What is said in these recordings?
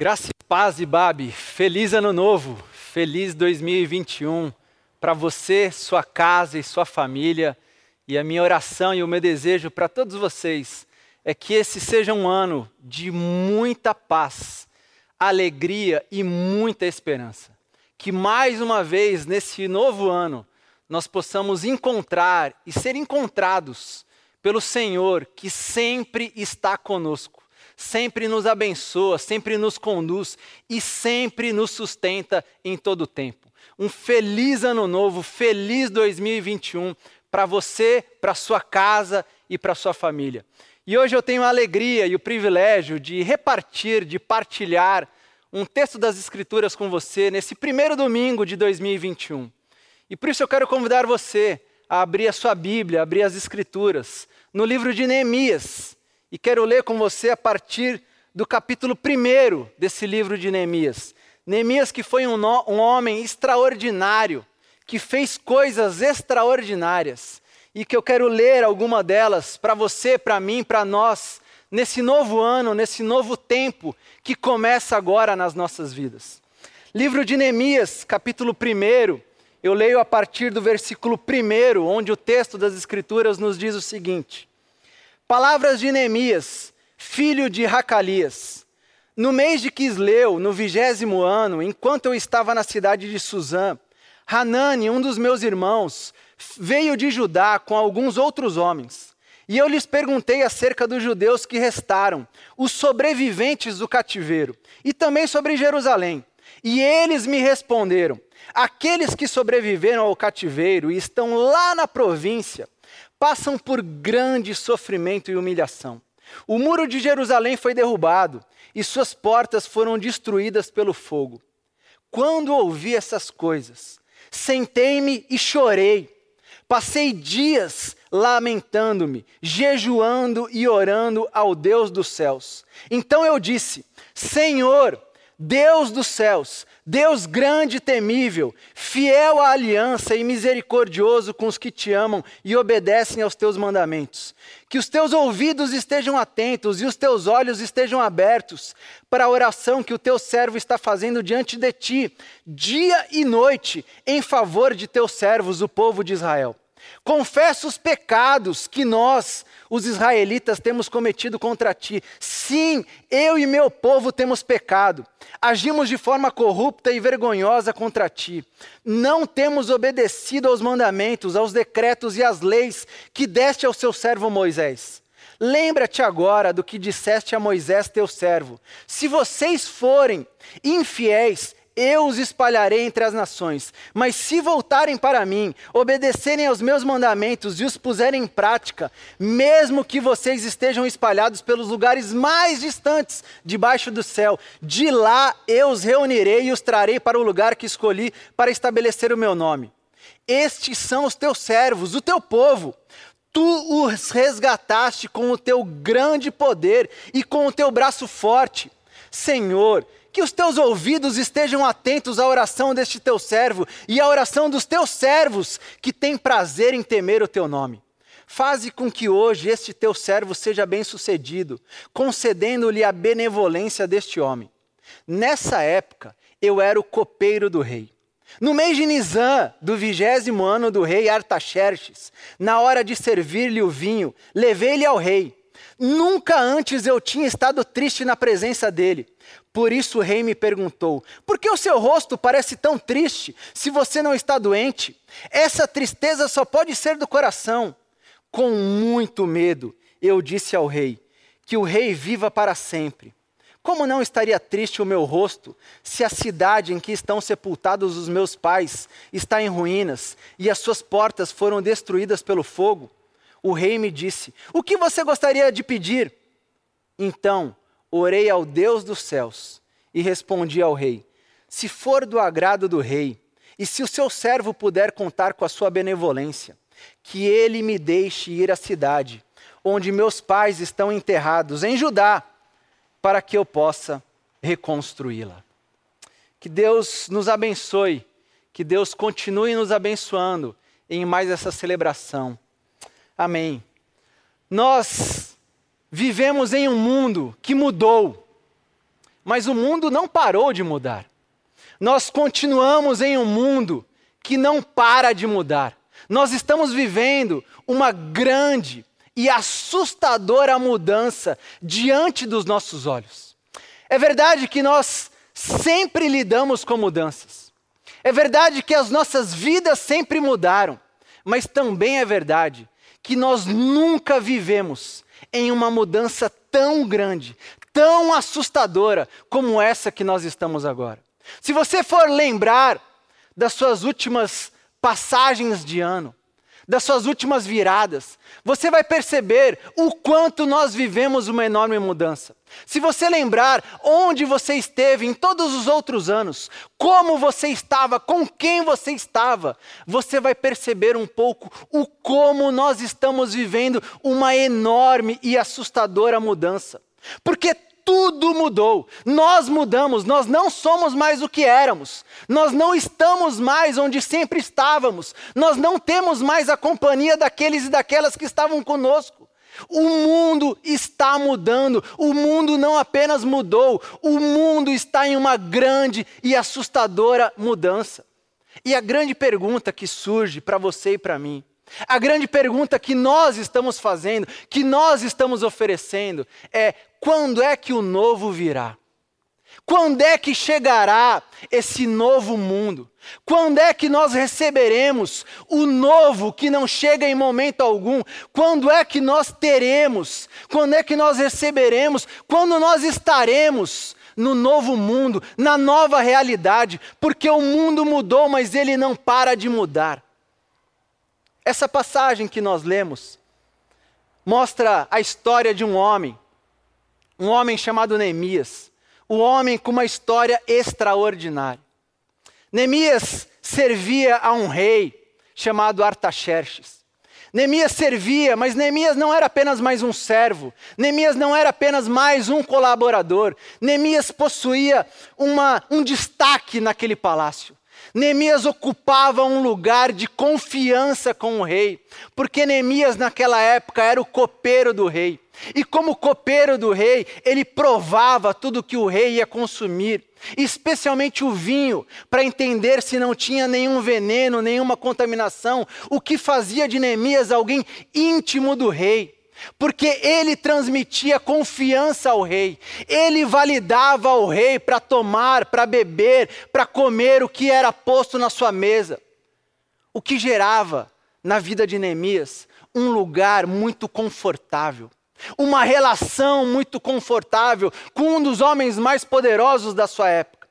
Graça e paz, Ibabe. Feliz ano novo. Feliz 2021 para você, sua casa e sua família. E a minha oração e o meu desejo para todos vocês é que esse seja um ano de muita paz, alegria e muita esperança. Que mais uma vez nesse novo ano nós possamos encontrar e ser encontrados pelo Senhor que sempre está conosco, sempre nos abençoa, sempre nos conduz e sempre nos sustenta em todo o tempo. Um feliz ano novo, feliz 2021 para você, para sua casa e para sua família. E hoje eu tenho a alegria e o privilégio de repartir, de partilhar um texto das Escrituras com você nesse primeiro domingo de 2021. E por isso eu quero convidar você a abrir a sua Bíblia, abrir as Escrituras, no livro de Neemias. E quero ler com você a partir do capítulo 1 desse livro de Neemias. Neemias, que foi um, um homem extraordinário, que fez coisas extraordinárias, e que eu quero ler alguma delas para você, para mim, para nós, nesse novo ano, nesse novo tempo que começa agora nas nossas vidas. Livro de Neemias, capítulo 1, eu leio a partir do versículo 1, onde o texto das Escrituras nos diz o seguinte: Palavras de Neemias, filho de Racalias. No mês de Quisleu, no vigésimo ano, enquanto eu estava na cidade de Suzã, Hanani, um dos meus irmãos, veio de Judá com alguns outros homens. E eu lhes perguntei acerca dos judeus que restaram, os sobreviventes do cativeiro, e também sobre Jerusalém. E eles me responderam: Aqueles que sobreviveram ao cativeiro e estão lá na província passam por grande sofrimento e humilhação. O muro de Jerusalém foi derrubado e suas portas foram destruídas pelo fogo. Quando ouvi essas coisas, sentei-me e chorei. Passei dias lamentando-me, jejuando e orando ao Deus dos céus. Então eu disse: Senhor, Deus dos céus, Deus grande e temível, fiel à aliança e misericordioso com os que te amam e obedecem aos teus mandamentos. Que os teus ouvidos estejam atentos e os teus olhos estejam abertos para a oração que o teu servo está fazendo diante de ti, dia e noite, em favor de teus servos, o povo de Israel. Confessa os pecados que nós, os israelitas, temos cometido contra ti. Sim, eu e meu povo temos pecado. Agimos de forma corrupta e vergonhosa contra ti. Não temos obedecido aos mandamentos, aos decretos e às leis que deste ao seu servo Moisés. Lembra-te agora do que disseste a Moisés, teu servo: se vocês forem infiéis eu os espalharei entre as nações. Mas se voltarem para mim, obedecerem aos meus mandamentos e os puserem em prática, mesmo que vocês estejam espalhados pelos lugares mais distantes debaixo do céu, de lá eu os reunirei e os trarei para o lugar que escolhi para estabelecer o meu nome. Estes são os teus servos, o teu povo. Tu os resgataste com o teu grande poder e com o teu braço forte. Senhor, que os teus ouvidos estejam atentos à oração deste teu servo e à oração dos teus servos que têm prazer em temer o teu nome. Faze com que hoje este teu servo seja bem-sucedido, concedendo-lhe a benevolência deste homem. Nessa época, eu era o copeiro do rei. No mês de Nisan, do vigésimo ano do rei Artaxerxes, na hora de servir-lhe o vinho, levei-lhe ao rei. Nunca antes eu tinha estado triste na presença dele. Por isso o rei me perguntou: Por que o seu rosto parece tão triste se você não está doente? Essa tristeza só pode ser do coração. Com muito medo, eu disse ao rei: Que o rei viva para sempre. Como não estaria triste o meu rosto se a cidade em que estão sepultados os meus pais está em ruínas e as suas portas foram destruídas pelo fogo? O rei me disse: O que você gostaria de pedir? Então orei ao Deus dos céus e respondi ao rei: Se for do agrado do rei, e se o seu servo puder contar com a sua benevolência, que ele me deixe ir à cidade onde meus pais estão enterrados, em Judá, para que eu possa reconstruí-la. Que Deus nos abençoe, que Deus continue nos abençoando em mais essa celebração. Amém. Nós vivemos em um mundo que mudou, mas o mundo não parou de mudar. Nós continuamos em um mundo que não para de mudar. Nós estamos vivendo uma grande e assustadora mudança diante dos nossos olhos. É verdade que nós sempre lidamos com mudanças. É verdade que as nossas vidas sempre mudaram. Mas também é verdade que nós nunca vivemos em uma mudança tão grande, tão assustadora como essa que nós estamos agora. Se você for lembrar das suas últimas passagens de ano, das suas últimas viradas, você vai perceber o quanto nós vivemos uma enorme mudança. Se você lembrar onde você esteve em todos os outros anos, como você estava, com quem você estava, você vai perceber um pouco o como nós estamos vivendo uma enorme e assustadora mudança. Porque tudo mudou. Nós mudamos, nós não somos mais o que éramos. Nós não estamos mais onde sempre estávamos. Nós não temos mais a companhia daqueles e daquelas que estavam conosco. O mundo está mudando. O mundo não apenas mudou, o mundo está em uma grande e assustadora mudança. E a grande pergunta que surge para você e para mim a grande pergunta que nós estamos fazendo, que nós estamos oferecendo, é: quando é que o novo virá? Quando é que chegará esse novo mundo? Quando é que nós receberemos o novo que não chega em momento algum? Quando é que nós teremos? Quando é que nós receberemos? Quando nós estaremos no novo mundo, na nova realidade? Porque o mundo mudou, mas ele não para de mudar. Essa passagem que nós lemos mostra a história de um homem, um homem chamado Neemias, um homem com uma história extraordinária. Neemias servia a um rei chamado Artaxerxes. Neemias servia, mas Neemias não era apenas mais um servo, Neemias não era apenas mais um colaborador, Neemias possuía uma, um destaque naquele palácio. Neemias ocupava um lugar de confiança com o rei, porque Neemias naquela época era o copeiro do rei. E como copeiro do rei, ele provava tudo que o rei ia consumir, especialmente o vinho, para entender se não tinha nenhum veneno, nenhuma contaminação, o que fazia de Neemias alguém íntimo do rei porque ele transmitia confiança ao rei, ele validava ao rei para tomar, para beber, para comer o que era posto na sua mesa. O que gerava na vida de Neemias um lugar muito confortável, uma relação muito confortável com um dos homens mais poderosos da sua época.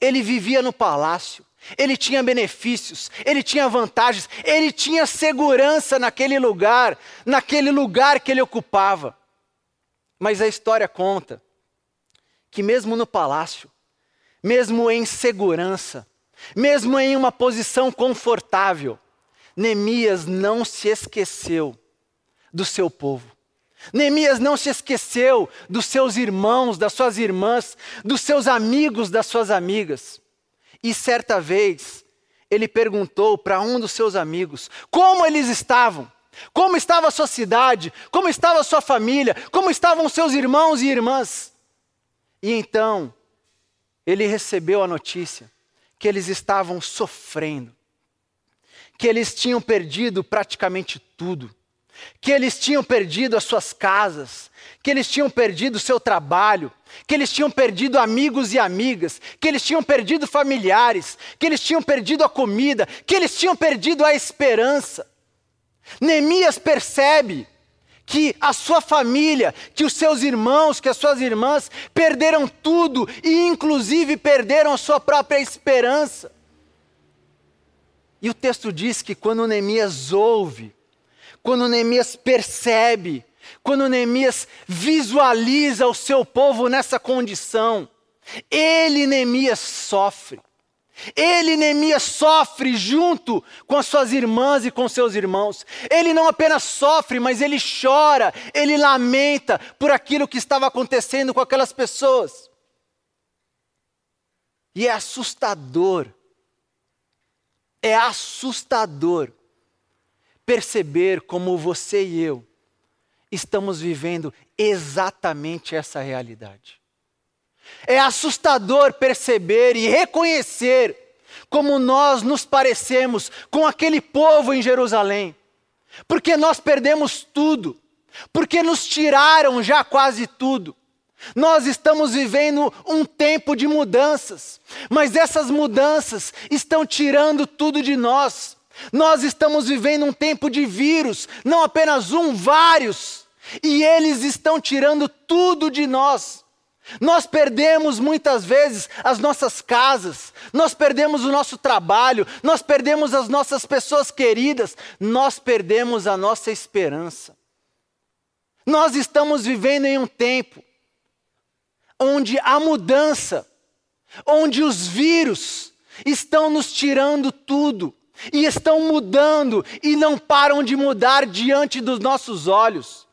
Ele vivia no palácio, ele tinha benefícios, ele tinha vantagens, ele tinha segurança naquele lugar, naquele lugar que ele ocupava. Mas a história conta que, mesmo no palácio, mesmo em segurança, mesmo em uma posição confortável, Neemias não se esqueceu do seu povo. Neemias não se esqueceu dos seus irmãos, das suas irmãs, dos seus amigos, das suas amigas. E certa vez, ele perguntou para um dos seus amigos como eles estavam, como estava a sua cidade, como estava a sua família, como estavam seus irmãos e irmãs. E então, ele recebeu a notícia que eles estavam sofrendo, que eles tinham perdido praticamente tudo, que eles tinham perdido as suas casas, que eles tinham perdido o seu trabalho, que eles tinham perdido amigos e amigas, que eles tinham perdido familiares, que eles tinham perdido a comida, que eles tinham perdido a esperança. Neemias percebe que a sua família, que os seus irmãos, que as suas irmãs perderam tudo e, inclusive, perderam a sua própria esperança. E o texto diz que quando Neemias ouve, quando Neemias percebe quando Neemias visualiza o seu povo nessa condição, ele, Neemias, sofre. Ele, Neemias, sofre junto com as suas irmãs e com seus irmãos. Ele não apenas sofre, mas ele chora, ele lamenta por aquilo que estava acontecendo com aquelas pessoas. E é assustador, é assustador perceber como você e eu estamos vivendo exatamente essa realidade. É assustador perceber e reconhecer como nós nos parecemos com aquele povo em Jerusalém, porque nós perdemos tudo, porque nos tiraram já quase tudo. Nós estamos vivendo um tempo de mudanças, mas essas mudanças estão tirando tudo de nós. Nós estamos vivendo um tempo de vírus, não apenas um, vários, e eles estão tirando tudo de nós. Nós perdemos muitas vezes as nossas casas, nós perdemos o nosso trabalho, nós perdemos as nossas pessoas queridas, nós perdemos a nossa esperança. Nós estamos vivendo em um tempo onde a mudança, onde os vírus estão nos tirando tudo e estão mudando e não param de mudar diante dos nossos olhos.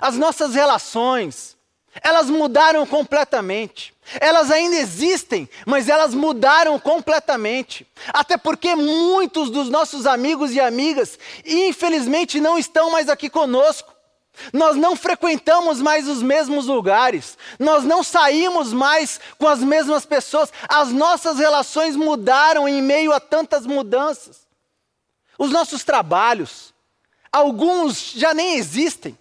As nossas relações, elas mudaram completamente. Elas ainda existem, mas elas mudaram completamente. Até porque muitos dos nossos amigos e amigas, infelizmente, não estão mais aqui conosco. Nós não frequentamos mais os mesmos lugares, nós não saímos mais com as mesmas pessoas, as nossas relações mudaram em meio a tantas mudanças. Os nossos trabalhos, alguns já nem existem.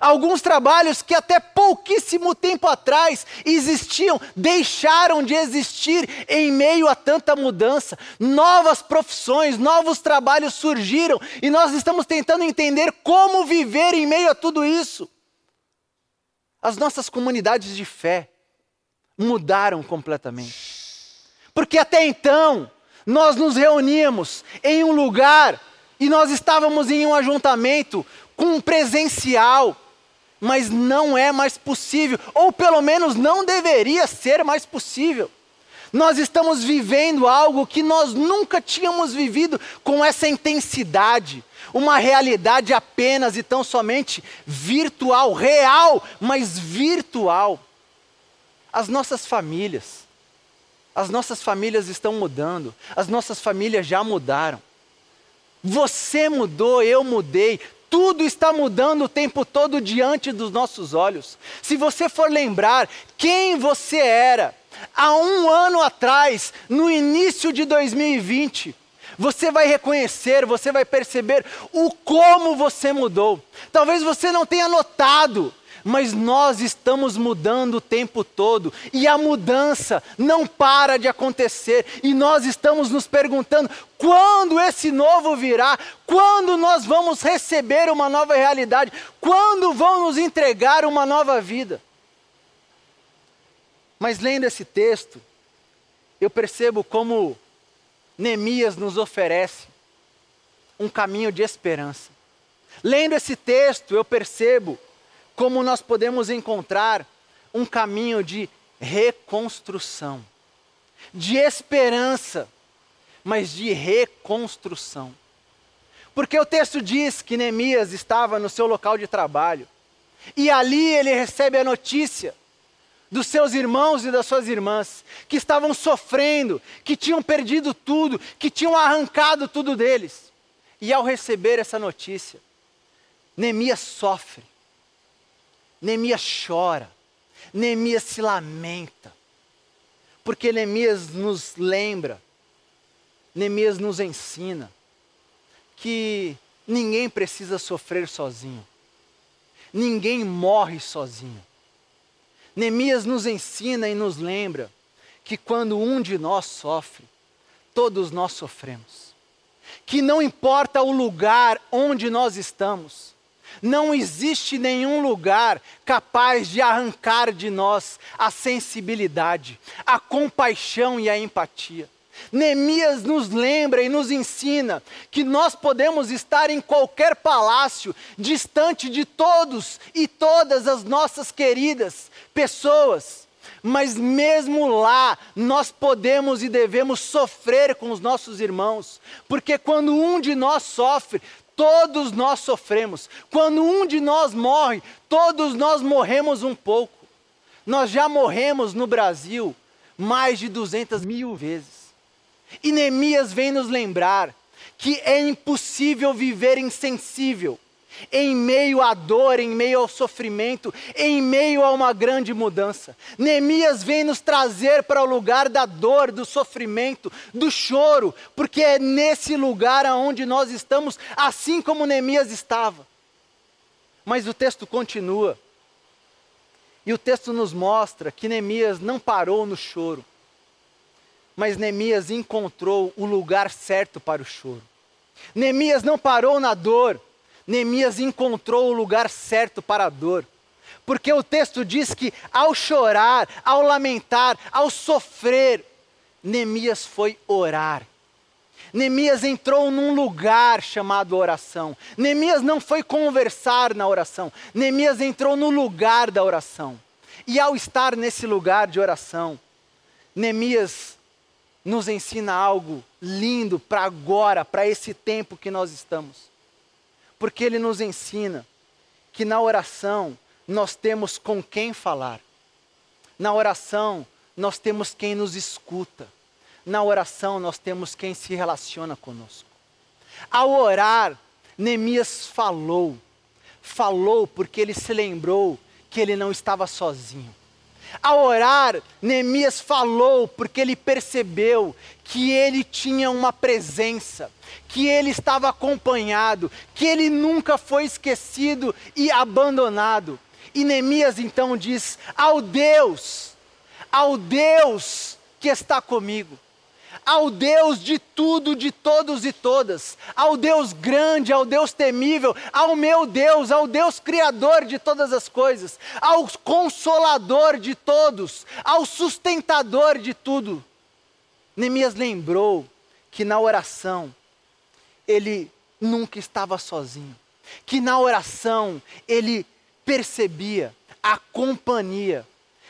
Alguns trabalhos que até pouquíssimo tempo atrás existiam, deixaram de existir em meio a tanta mudança. Novas profissões, novos trabalhos surgiram e nós estamos tentando entender como viver em meio a tudo isso. As nossas comunidades de fé mudaram completamente. Porque até então, nós nos reuníamos em um lugar e nós estávamos em um ajuntamento com um presencial, mas não é mais possível, ou pelo menos não deveria ser mais possível. Nós estamos vivendo algo que nós nunca tínhamos vivido com essa intensidade, uma realidade apenas e tão somente virtual, real, mas virtual. As nossas famílias, as nossas famílias estão mudando, as nossas famílias já mudaram. Você mudou, eu mudei, tudo está mudando o tempo todo diante dos nossos olhos. Se você for lembrar quem você era há um ano atrás, no início de 2020, você vai reconhecer, você vai perceber o como você mudou. Talvez você não tenha notado, mas nós estamos mudando o tempo todo e a mudança não para de acontecer e nós estamos nos perguntando quando esse novo virá, quando nós vamos receber uma nova realidade, quando vão nos entregar uma nova vida. Mas lendo esse texto, eu percebo como Neemias nos oferece um caminho de esperança. Lendo esse texto, eu percebo como nós podemos encontrar um caminho de reconstrução, de esperança, mas de reconstrução. Porque o texto diz que Neemias estava no seu local de trabalho, e ali ele recebe a notícia dos seus irmãos e das suas irmãs, que estavam sofrendo, que tinham perdido tudo, que tinham arrancado tudo deles. E ao receber essa notícia, Neemias sofre, Neemias chora, Neemias se lamenta, porque Neemias nos lembra, Neemias nos ensina que ninguém precisa sofrer sozinho, ninguém morre sozinho. Neemias nos ensina e nos lembra que quando um de nós sofre, todos nós sofremos. Que não importa o lugar onde nós estamos, não existe nenhum lugar capaz de arrancar de nós a sensibilidade, a compaixão e a empatia. Neemias nos lembra e nos ensina que nós podemos estar em qualquer palácio, distante de todos e todas as nossas queridas pessoas, mas mesmo lá nós podemos e devemos sofrer com os nossos irmãos, porque quando um de nós sofre, Todos nós sofremos. Quando um de nós morre, todos nós morremos um pouco. Nós já morremos no Brasil mais de 200 mil vezes. E Neemias vem nos lembrar que é impossível viver insensível em meio à dor, em meio ao sofrimento, em meio a uma grande mudança. Neemias vem nos trazer para o lugar da dor, do sofrimento, do choro, porque é nesse lugar aonde nós estamos, assim como Neemias estava. Mas o texto continua. E o texto nos mostra que Neemias não parou no choro, mas Neemias encontrou o lugar certo para o choro. Neemias não parou na dor, Neemias encontrou o lugar certo para a dor. Porque o texto diz que ao chorar, ao lamentar, ao sofrer, Neemias foi orar. Neemias entrou num lugar chamado oração. Neemias não foi conversar na oração. Neemias entrou no lugar da oração. E ao estar nesse lugar de oração, Neemias nos ensina algo lindo para agora, para esse tempo que nós estamos porque ele nos ensina que na oração nós temos com quem falar. Na oração nós temos quem nos escuta. Na oração nós temos quem se relaciona conosco. Ao orar, Neemias falou. Falou porque ele se lembrou que ele não estava sozinho. Ao orar, Neemias falou porque ele percebeu que ele tinha uma presença, que ele estava acompanhado, que ele nunca foi esquecido e abandonado. E Neemias então diz: Ao Deus, ao Deus que está comigo, ao Deus de tudo, de todos e todas, ao Deus grande, ao Deus temível, ao meu Deus, ao Deus criador de todas as coisas, ao consolador de todos, ao sustentador de tudo. Neemias lembrou que na oração ele nunca estava sozinho, que na oração ele percebia a companhia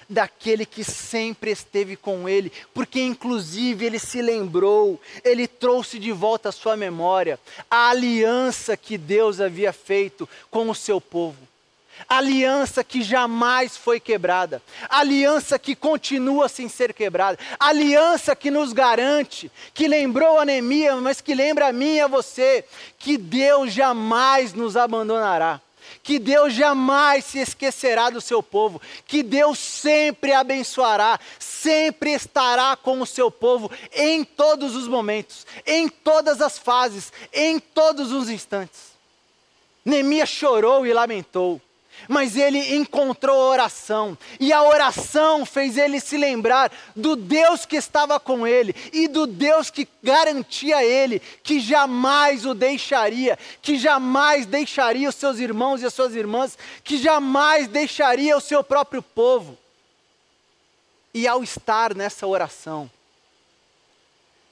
daquele que sempre esteve com ele, porque inclusive ele se lembrou, ele trouxe de volta à sua memória a aliança que Deus havia feito com o seu povo. Aliança que jamais foi quebrada, aliança que continua sem ser quebrada, aliança que nos garante, que lembrou a Neemias, mas que lembra a mim e a você, que Deus jamais nos abandonará que Deus jamais se esquecerá do seu povo, que Deus sempre abençoará, sempre estará com o seu povo em todos os momentos, em todas as fases, em todos os instantes. Neemias chorou e lamentou mas ele encontrou oração, e a oração fez ele se lembrar do Deus que estava com ele e do Deus que garantia a ele que jamais o deixaria, que jamais deixaria os seus irmãos e as suas irmãs, que jamais deixaria o seu próprio povo. E ao estar nessa oração,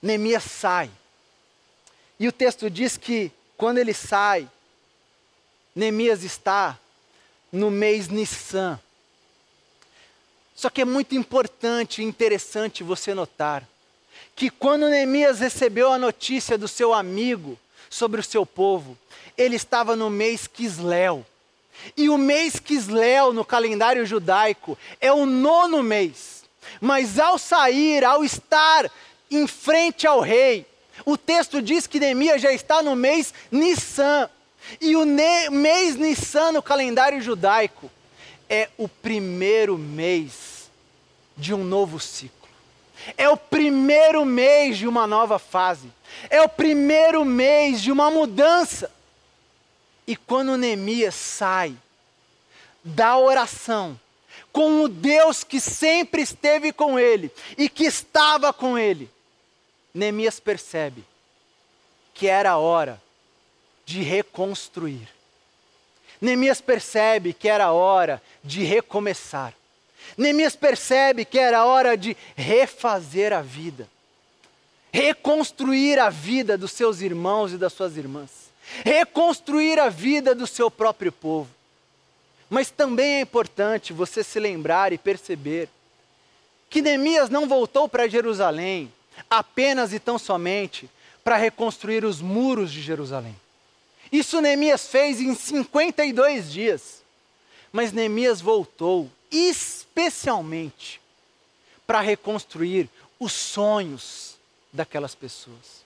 Neemias sai. E o texto diz que quando ele sai, Neemias está no mês Nissan. Só que é muito importante e interessante você notar que quando Neemias recebeu a notícia do seu amigo sobre o seu povo, ele estava no mês Quisleu. E o mês Quisleu no calendário judaico é o nono mês. Mas ao sair, ao estar em frente ao rei, o texto diz que Neemias já está no mês Nissan. E o mês Nissan no calendário judaico é o primeiro mês de um novo ciclo. É o primeiro mês de uma nova fase. É o primeiro mês de uma mudança. E quando Neemias sai da oração com o Deus que sempre esteve com ele e que estava com ele, Neemias percebe que era a hora de reconstruir. Neemias percebe que era hora de recomeçar. Neemias percebe que era hora de refazer a vida, reconstruir a vida dos seus irmãos e das suas irmãs, reconstruir a vida do seu próprio povo. Mas também é importante você se lembrar e perceber que Neemias não voltou para Jerusalém apenas e tão somente para reconstruir os muros de Jerusalém. Isso Neemias fez em 52 dias. Mas Neemias voltou especialmente para reconstruir os sonhos daquelas pessoas,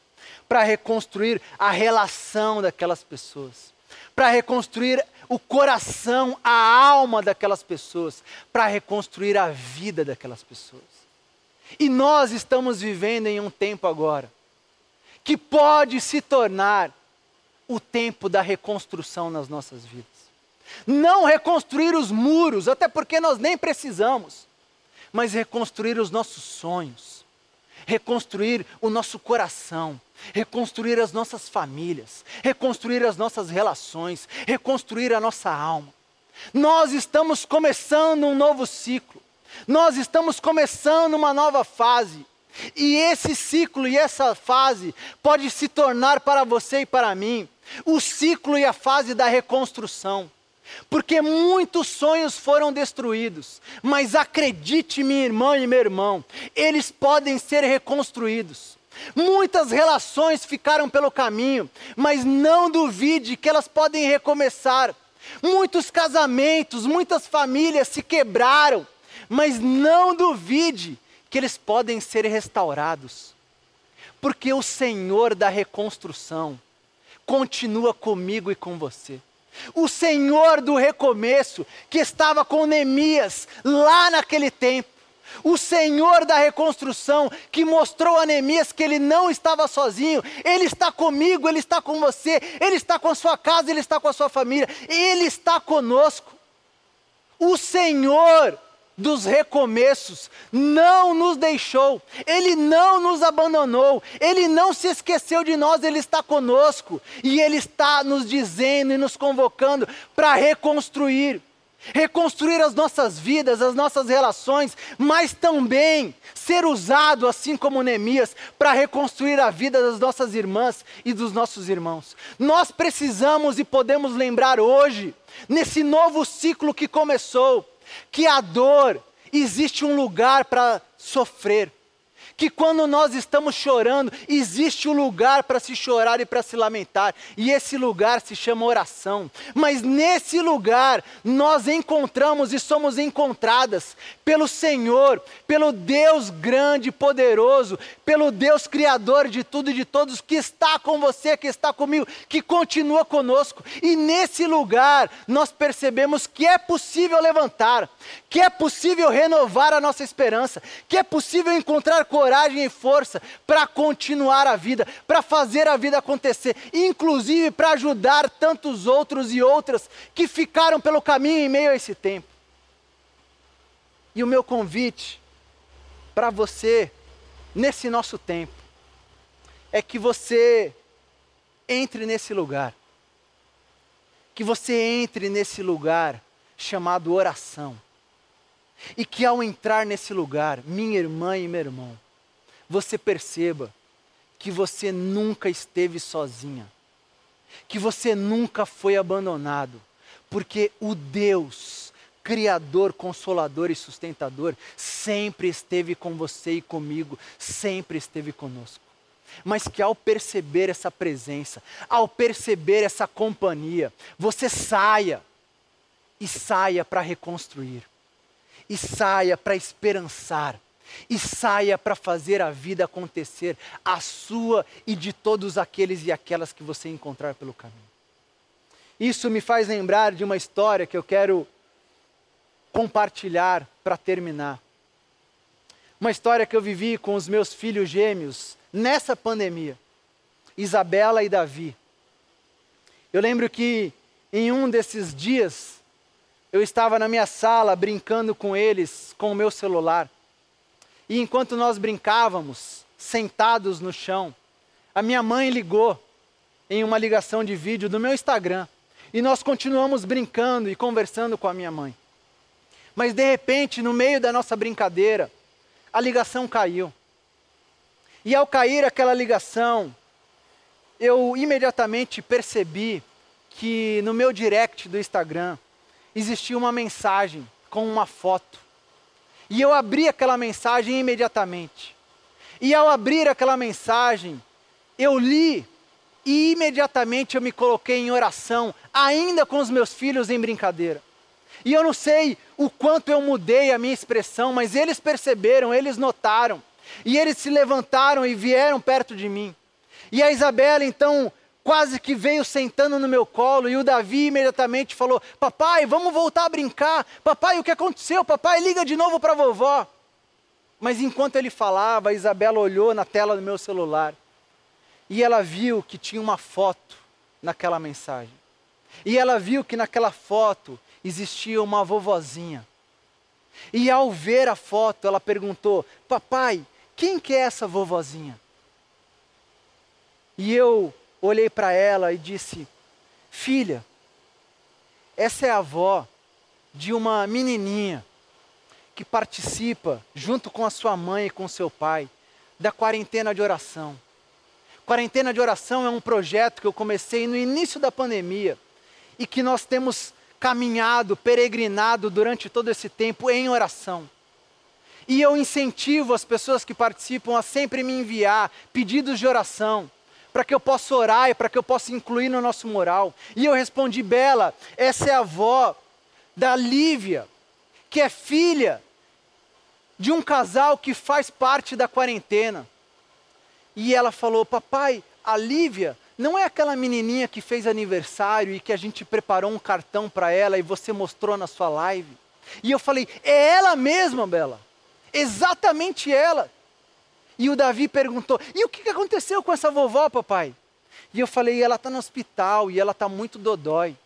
para reconstruir a relação daquelas pessoas, para reconstruir o coração, a alma daquelas pessoas, para reconstruir a vida daquelas pessoas. E nós estamos vivendo em um tempo agora que pode se tornar o tempo da reconstrução nas nossas vidas. Não reconstruir os muros, até porque nós nem precisamos, mas reconstruir os nossos sonhos, reconstruir o nosso coração, reconstruir as nossas famílias, reconstruir as nossas relações, reconstruir a nossa alma. Nós estamos começando um novo ciclo, nós estamos começando uma nova fase. E esse ciclo e essa fase pode se tornar para você e para mim o ciclo e a fase da reconstrução. Porque muitos sonhos foram destruídos, mas acredite, minha irmã e meu irmão, eles podem ser reconstruídos. Muitas relações ficaram pelo caminho, mas não duvide que elas podem recomeçar. Muitos casamentos, muitas famílias se quebraram, mas não duvide que eles podem ser restaurados. Porque o Senhor da reconstrução continua comigo e com você. O Senhor do recomeço, que estava com Neemias lá naquele tempo, o Senhor da reconstrução, que mostrou a Neemias que ele não estava sozinho, ele está comigo, ele está com você, ele está com a sua casa, ele está com a sua família, ele está conosco. O Senhor dos recomeços, não nos deixou, Ele não nos abandonou, Ele não se esqueceu de nós, Ele está conosco e Ele está nos dizendo e nos convocando para reconstruir. Reconstruir as nossas vidas, as nossas relações, mas também ser usado, assim como Neemias, para reconstruir a vida das nossas irmãs e dos nossos irmãos. Nós precisamos e podemos lembrar hoje, nesse novo ciclo que começou, que a dor existe um lugar para sofrer que quando nós estamos chorando, existe um lugar para se chorar e para se lamentar, e esse lugar se chama oração. Mas nesse lugar nós encontramos e somos encontradas pelo Senhor, pelo Deus grande e poderoso, pelo Deus criador de tudo e de todos, que está com você, que está comigo, que continua conosco. E nesse lugar nós percebemos que é possível levantar, que é possível renovar a nossa esperança, que é possível encontrar coragem coragem e força para continuar a vida, para fazer a vida acontecer, inclusive para ajudar tantos outros e outras que ficaram pelo caminho em meio a esse tempo. E o meu convite para você, nesse nosso tempo, é que você entre nesse lugar. Que você entre nesse lugar chamado oração. E que ao entrar nesse lugar, minha irmã e meu irmão, você perceba que você nunca esteve sozinha, que você nunca foi abandonado, porque o Deus, Criador, Consolador e Sustentador, sempre esteve com você e comigo, sempre esteve conosco. Mas que ao perceber essa presença, ao perceber essa companhia, você saia e saia para reconstruir, e saia para esperançar e saia para fazer a vida acontecer, a sua e de todos aqueles e aquelas que você encontrar pelo caminho. Isso me faz lembrar de uma história que eu quero compartilhar para terminar. Uma história que eu vivi com os meus filhos gêmeos nessa pandemia, Isabela e Davi. Eu lembro que em um desses dias eu estava na minha sala brincando com eles com o meu celular. E enquanto nós brincávamos, sentados no chão, a minha mãe ligou em uma ligação de vídeo do meu Instagram. E nós continuamos brincando e conversando com a minha mãe. Mas de repente, no meio da nossa brincadeira, a ligação caiu. E ao cair aquela ligação, eu imediatamente percebi que no meu direct do Instagram existia uma mensagem com uma foto e eu abri aquela mensagem imediatamente. E ao abrir aquela mensagem, eu li e imediatamente eu me coloquei em oração, ainda com os meus filhos em brincadeira. E eu não sei o quanto eu mudei a minha expressão, mas eles perceberam, eles notaram. E eles se levantaram e vieram perto de mim. E a Isabela então quase que veio sentando no meu colo e o Davi imediatamente falou: Papai, vamos voltar a brincar. Papai, o que aconteceu? Papai, liga de novo para vovó. Mas enquanto ele falava, a Isabela olhou na tela do meu celular e ela viu que tinha uma foto naquela mensagem. E ela viu que naquela foto existia uma vovozinha. E ao ver a foto, ela perguntou: Papai, quem que é essa vovozinha? E eu olhei para ela e disse: Filha, essa é a avó de uma menininha que participa, junto com a sua mãe e com seu pai, da quarentena de oração. Quarentena de oração é um projeto que eu comecei no início da pandemia e que nós temos caminhado, peregrinado durante todo esse tempo em oração. E eu incentivo as pessoas que participam a sempre me enviar pedidos de oração para que eu possa orar e para que eu possa incluir no nosso moral. E eu respondi, Bela, essa é a avó da Lívia, que é filha de um casal que faz parte da quarentena. E ela falou, papai, a Lívia não é aquela menininha que fez aniversário e que a gente preparou um cartão para ela e você mostrou na sua live? E eu falei, é ela mesma, Bela. Exatamente ela. E o Davi perguntou: E o que aconteceu com essa vovó, papai? E eu falei: Ela está no hospital e ela está muito dodói.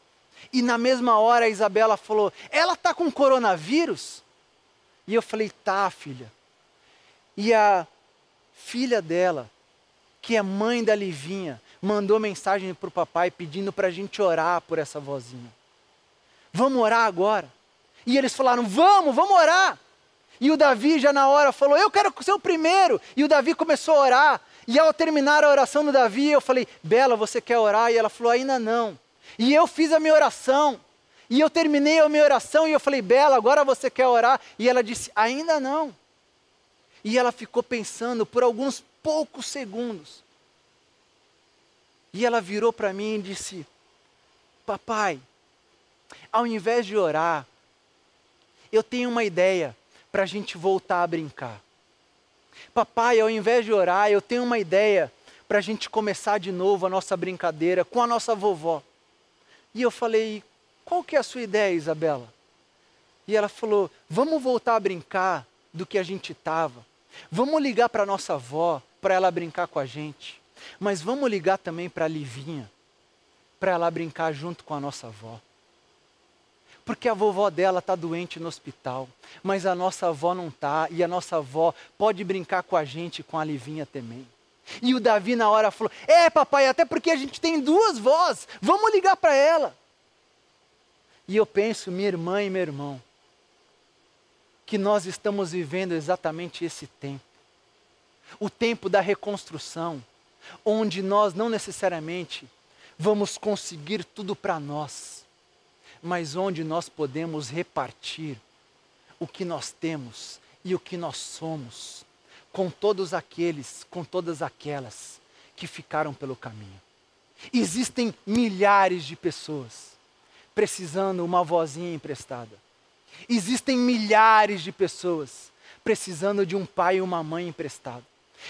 E na mesma hora a Isabela falou: Ela está com coronavírus? E eu falei: Tá, filha. E a filha dela, que é mãe da Livinha, mandou mensagem para o papai pedindo para a gente orar por essa vozinha. Vamos orar agora? E eles falaram: Vamos, vamos orar. E o Davi já na hora falou: Eu quero ser o primeiro. E o Davi começou a orar. E ao terminar a oração do Davi, eu falei: Bela, você quer orar? E ela falou: Ainda não. E eu fiz a minha oração. E eu terminei a minha oração e eu falei: Bela, agora você quer orar? E ela disse: Ainda não. E ela ficou pensando por alguns poucos segundos. E ela virou para mim e disse: Papai, ao invés de orar, eu tenho uma ideia para a gente voltar a brincar. Papai, ao invés de orar, eu tenho uma ideia para a gente começar de novo a nossa brincadeira com a nossa vovó. E eu falei, qual que é a sua ideia, Isabela? E ela falou, vamos voltar a brincar do que a gente estava. Vamos ligar para nossa avó, para ela brincar com a gente. Mas vamos ligar também para a Livinha, para ela brincar junto com a nossa avó porque a vovó dela está doente no hospital, mas a nossa avó não está, e a nossa avó pode brincar com a gente com a Livinha também. E o Davi na hora falou: É, papai, até porque a gente tem duas vozes, vamos ligar para ela. E eu penso, minha irmã e meu irmão, que nós estamos vivendo exatamente esse tempo o tempo da reconstrução, onde nós não necessariamente vamos conseguir tudo para nós mas onde nós podemos repartir o que nós temos e o que nós somos com todos aqueles, com todas aquelas que ficaram pelo caminho. Existem milhares de pessoas precisando uma vozinha emprestada. Existem milhares de pessoas precisando de um pai e uma mãe emprestado.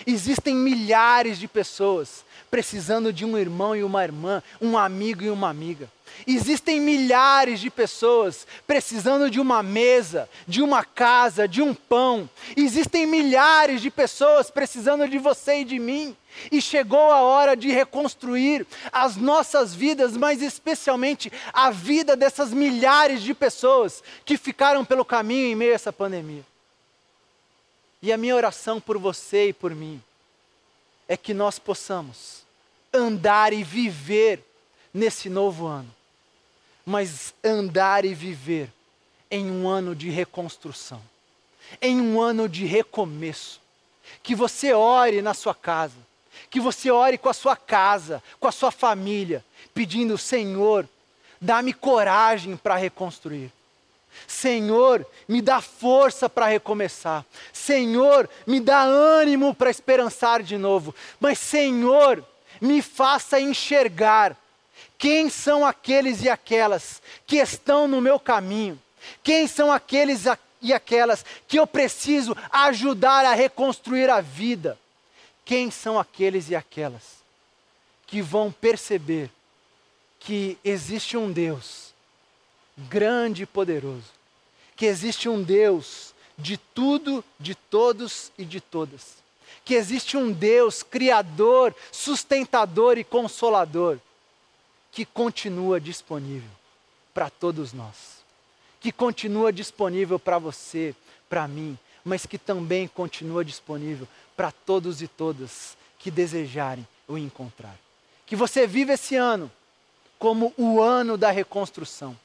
Existem milhares de pessoas precisando de um irmão e uma irmã, um amigo e uma amiga. Existem milhares de pessoas precisando de uma mesa, de uma casa, de um pão. Existem milhares de pessoas precisando de você e de mim. E chegou a hora de reconstruir as nossas vidas, mas especialmente a vida dessas milhares de pessoas que ficaram pelo caminho em meio a essa pandemia. E a minha oração por você e por mim é que nós possamos andar e viver nesse novo ano mas andar e viver em um ano de reconstrução, em um ano de recomeço. Que você ore na sua casa, que você ore com a sua casa, com a sua família, pedindo: Senhor, dá-me coragem para reconstruir. Senhor, me dá força para recomeçar. Senhor, me dá ânimo para esperançar de novo. Mas, Senhor, me faça enxergar quem são aqueles e aquelas que estão no meu caminho? Quem são aqueles e aquelas que eu preciso ajudar a reconstruir a vida? Quem são aqueles e aquelas que vão perceber que existe um Deus grande e poderoso, que existe um Deus de tudo, de todos e de todas, que existe um Deus criador, sustentador e consolador, que continua disponível para todos nós, que continua disponível para você, para mim, mas que também continua disponível para todos e todas que desejarem o encontrar. Que você viva esse ano como o ano da reconstrução.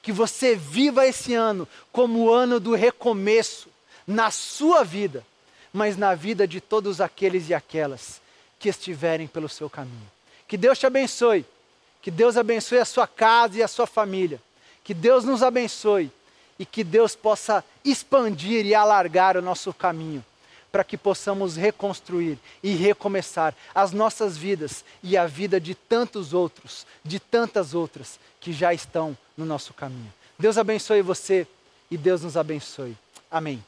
Que você viva esse ano como o ano do recomeço na sua vida, mas na vida de todos aqueles e aquelas que estiverem pelo seu caminho. Que Deus te abençoe. Que Deus abençoe a sua casa e a sua família. Que Deus nos abençoe e que Deus possa expandir e alargar o nosso caminho para que possamos reconstruir e recomeçar as nossas vidas e a vida de tantos outros, de tantas outras que já estão no nosso caminho. Deus abençoe você e Deus nos abençoe. Amém.